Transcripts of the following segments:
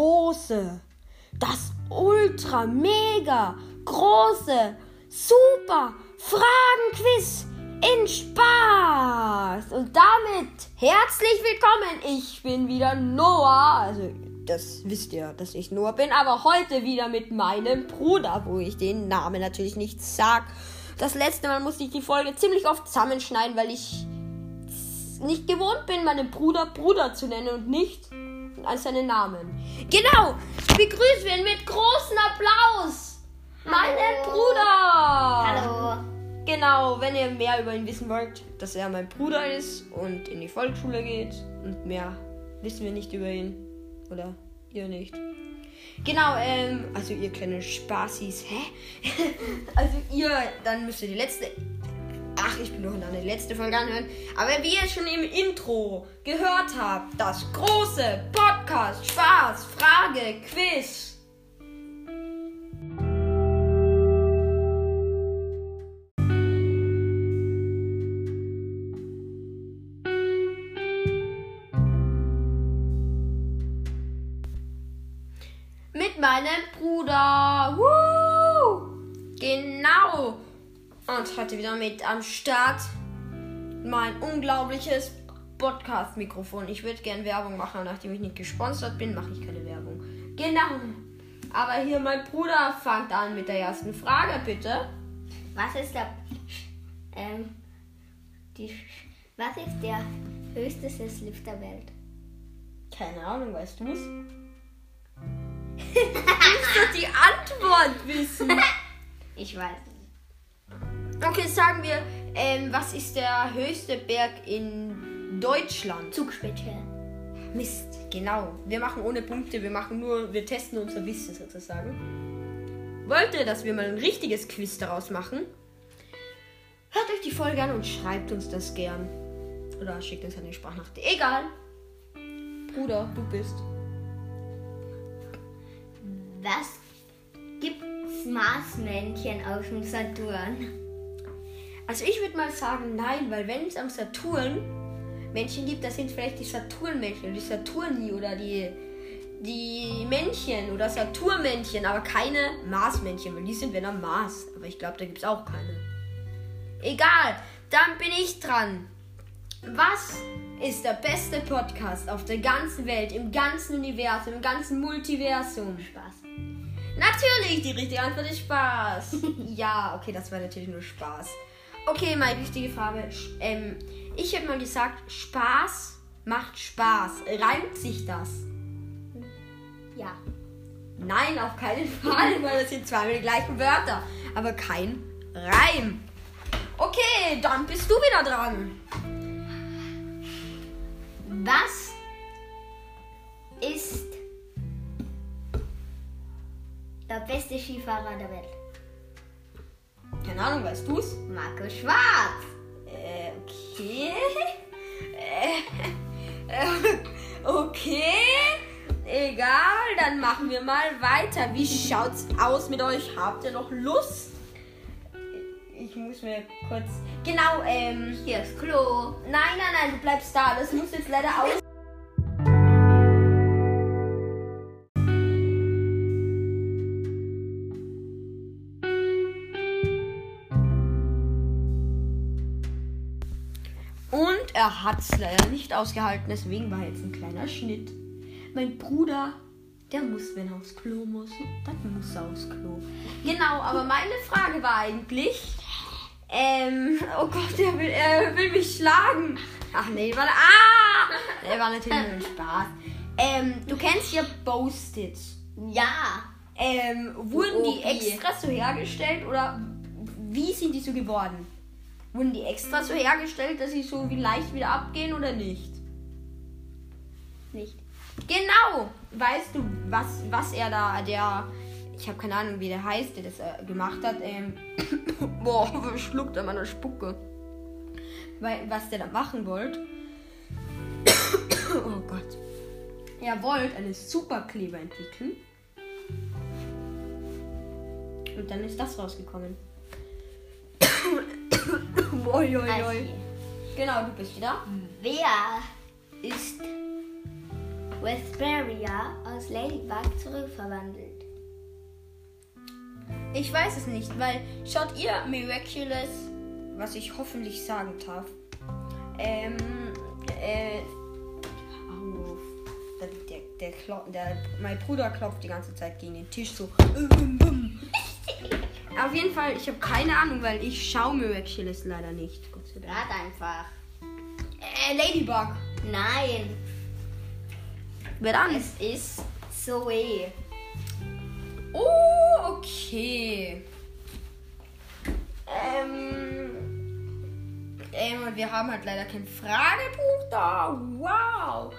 große, das ultra mega große, super Fragenquiz in Spaß. Und damit herzlich willkommen. Ich bin wieder Noah. Also, das wisst ihr, dass ich Noah bin. Aber heute wieder mit meinem Bruder, wo ich den Namen natürlich nicht sag. Das letzte Mal musste ich die Folge ziemlich oft zusammenschneiden, weil ich nicht gewohnt bin, meinen Bruder Bruder zu nennen und nicht als seinen Namen. Genau, begrüßen wir ihn mit großem Applaus. Meinen Bruder. Hallo. Genau, wenn ihr mehr über ihn wissen wollt, dass er mein Bruder ist und in die Volksschule geht und mehr wissen wir nicht über ihn. Oder ihr nicht. Genau, ähm, also ihr kleine Spaßis, hä? also ihr, dann müsst ihr die letzte Ach, ich bin noch in eine letzte Folge anhören. Aber wie ihr schon im Intro gehört habt, das große Podcast Spaß, Frage, Quiz. Mit meinem Bruder. Woo! Und heute wieder mit am Start mein unglaubliches Podcast-Mikrofon. Ich würde gerne Werbung machen, nachdem ich nicht gesponsert bin, mache ich keine Werbung. Genau. Aber hier mein Bruder fängt an mit der ersten Frage, bitte. Was ist der ähm, die, was ist der höchste Sesslift der Welt? Keine Ahnung, weißt du es? du musst doch die Antwort wissen. Ich weiß. Okay, sagen wir, ähm, was ist der höchste Berg in Deutschland? Zugspitze. Mist, genau. Wir machen ohne Punkte, wir machen nur, wir testen unser Wissen sozusagen. Wollt ihr, dass wir mal ein richtiges Quiz daraus machen? Hört euch die Folge an und schreibt uns das gern. Oder schickt uns eine Sprachnachricht. Egal. Bruder, du bist. Was gibt's Marsmännchen auf dem Saturn? Also ich würde mal sagen, nein, weil wenn es am Saturn Männchen gibt, das sind vielleicht die Saturnmännchen, die Saturni oder die, die Männchen oder Saturnmännchen, aber keine Marsmännchen, weil die sind wenn am Mars. Aber ich glaube, da gibt es auch keine. Egal, dann bin ich dran. Was ist der beste Podcast auf der ganzen Welt, im ganzen Universum, im ganzen Multiversum? Spaß. Natürlich, die richtige Antwort ist Spaß. ja, okay, das war natürlich nur Spaß. Okay, meine wichtige Frage. Ähm, ich hätte mal gesagt, Spaß macht Spaß. Reimt sich das? Ja. Nein, auf keinen Fall, weil das sind zweimal die gleichen Wörter. Aber kein Reim. Okay, dann bist du wieder dran. Was ist der beste Skifahrer der Welt? Keine Ahnung, weißt du's? Marco Schwarz. Äh, okay. Äh, äh, okay. Egal, dann machen wir mal weiter. Wie schaut's aus mit euch? Habt ihr noch Lust? Ich muss mir kurz. Genau, ähm. Hier ist Klo. Nein, nein, nein, du bleibst da. Das muss jetzt leider aus. Er hat es leider nicht ausgehalten, deswegen war jetzt ein kleiner Schnitt. Mein Bruder, der muss, wenn er aufs Klo muss, dann muss er aufs Klo. Genau, aber meine Frage war eigentlich, ähm, oh Gott, er will, er will mich schlagen. Ach nee, war, ah, der war natürlich nur ein Spaß. Ähm, du kennst ja Post-its. Ja. Ähm, wurden die extra so hergestellt oder wie sind die so geworden? Wurden die extra so hergestellt, dass sie so wie leicht wieder abgehen oder nicht? Nicht. Genau! Weißt du, was, was er da, der, ich habe keine Ahnung, wie der heißt, der das äh, gemacht hat, ähm, boah, verschluckt an meiner Spucke. Weil, was der da machen wollte. oh Gott. Er wollte einen Superkleber entwickeln. Und dann ist das rausgekommen. Oi, oi, oi. Genau, du bist wieder. wer ist Vesperia aus Ladybug zurückverwandelt? Ich weiß es nicht, weil schaut ihr Miraculous, was ich hoffentlich sagen darf. Ähm, äh, auf. Der, der, der, der, mein Bruder klopft die ganze Zeit gegen den Tisch so. Auf jeden Fall, ich habe keine Ahnung, weil ich schaue Miraculous leider nicht. Gott sei Dank. Rat einfach. Äh, Ladybug. Nein, Wer dann? es ist Zoe. Oh, okay. Ähm, ähm, und wir haben halt leider kein Fragebuch da. Wow.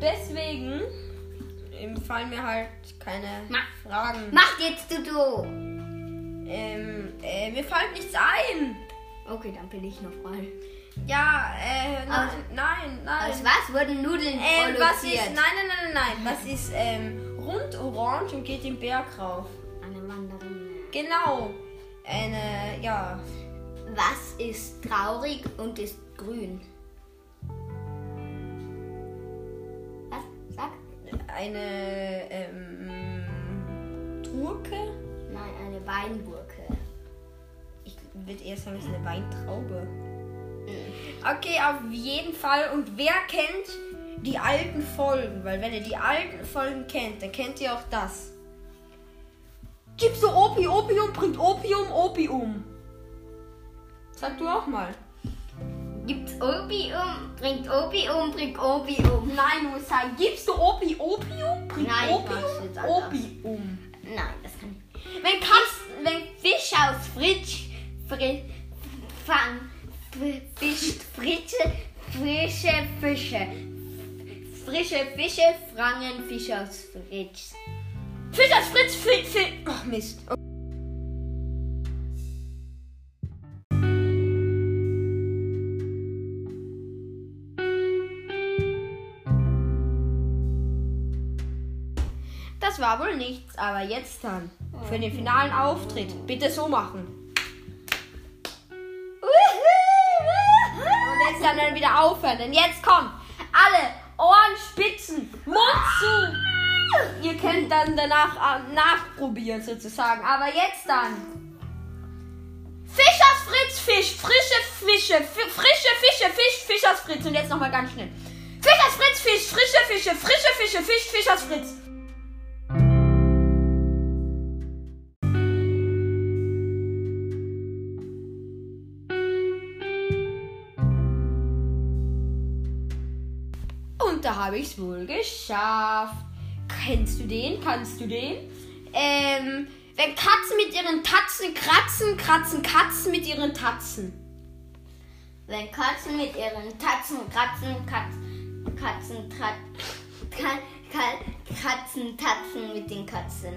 Deswegen fallen mir halt keine Mach. Fragen. Mach jetzt du du. Ähm, äh, mir fällt nichts ein. Okay, dann bin ich noch frei. Ja, äh, nein, Aus- nein, nein. Aus was wurden Nudeln Ähm, was ist, nein, nein, nein, nein, nein. Was ist, ähm, rund orange und geht den Berg rauf? Eine Mandarine. Genau. Eine, ja, Was ist traurig und ist grün? Was? Sag. eine ähm, Gurke. Nein, eine Weinburke. Ich würde eher sagen, es ist eine Weintraube. Okay, auf jeden Fall. Und wer kennt die alten Folgen? Weil wenn ihr die alten Folgen kennt, dann kennt ihr auch das. Gibst du Opi, Opium, bringt Opium, Opium. Sag du auch mal. Gibt's Opium? Bringt Opium, bringt Opium. Nein, du musst sagen, gibst du Opi, Opium, bringt Nein, Opium. Opium. Nein, das kann ich. Wenn Katzen, wenn Fisch aus Fritsch, Fri, Fang, F- Fisch, Frische, frische Fische. Frische Fische fangen Fisch aus Fritsch. Fisch als Fritz, Fritz, Fritz. Ach Mist. Das war wohl nichts, aber jetzt dann. Für den finalen Auftritt. Bitte so machen. Und jetzt dann, wieder aufhören. Denn jetzt kommt alle Ohren spitzen, Mund zu. Ihr könnt dann danach äh, nachprobieren sozusagen. Aber jetzt dann. Fisch aus Fritz, Fisch, frische Fische, fi- frische Fische, Fisch, Fisch aus Fritz. Und jetzt nochmal ganz schnell. Fisch aus Fritz, Fisch, frische Fische, frische Fische, Fisch, Fisch aus Fritz. Und da habe ich es wohl geschafft. Kennst du den? Kannst du den? Ähm, wenn Katzen mit ihren Tatzen kratzen, kratzen Katzen mit ihren Tatzen. Wenn Katzen mit ihren Tatzen kratzen, Katz, Katzen trat, ka, ka, Katzen tatzen mit den Katzen.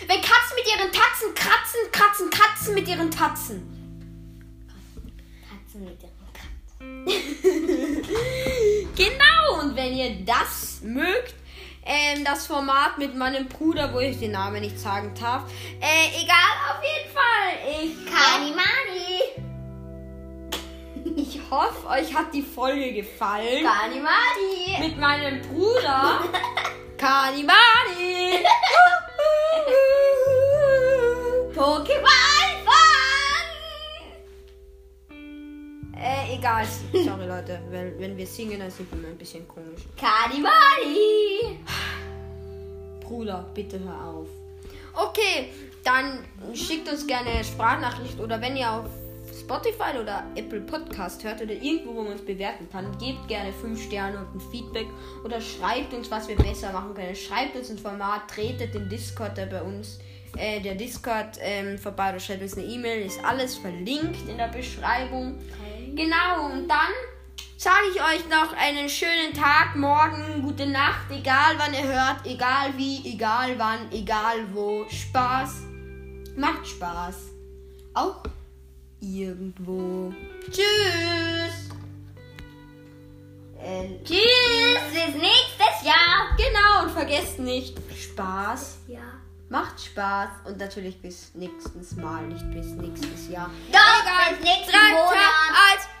Wenn Katzen mit ihren Tatzen kratzen, kratzen Katzen mit ihren Tatzen. Katzen mit ihren Katzen. Ihr das mögt, ähm, das Format mit meinem Bruder, wo ich den Namen nicht sagen darf, äh, egal, auf jeden Fall. Ich Kanimani! Ich hoffe, euch hat die Folge gefallen. Kanimani! Mit meinem Bruder. Kanimani. Pokémon egal. Sorry, Leute. Wenn, wenn wir singen, dann sind wir ein bisschen komisch. Kanimani! Bruder, bitte hör auf. Okay, dann schickt uns gerne Sprachnachricht oder wenn ihr auf Spotify oder Apple Podcast hört oder irgendwo, wo man uns bewerten kann, gebt gerne 5 Sterne und ein Feedback oder schreibt uns, was wir besser machen können. Schreibt uns ein Format, tretet den Discord, der bei uns, äh, der Discord ähm, vorbei oder schreibt uns eine E-Mail, ist alles verlinkt in der Beschreibung. Genau, und dann sage ich euch noch einen schönen Tag, morgen, gute Nacht, egal wann ihr hört, egal wie, egal wann, egal wo. Spaß. Macht Spaß. Auch irgendwo. Tschüss. Ähm, Tschüss. bis nächstes Jahr! Genau, und vergesst nicht, Spaß Ja. Macht Spaß und natürlich bis nächstes Mal, nicht bis nächstes Jahr. Doch, bis nächstes Monat.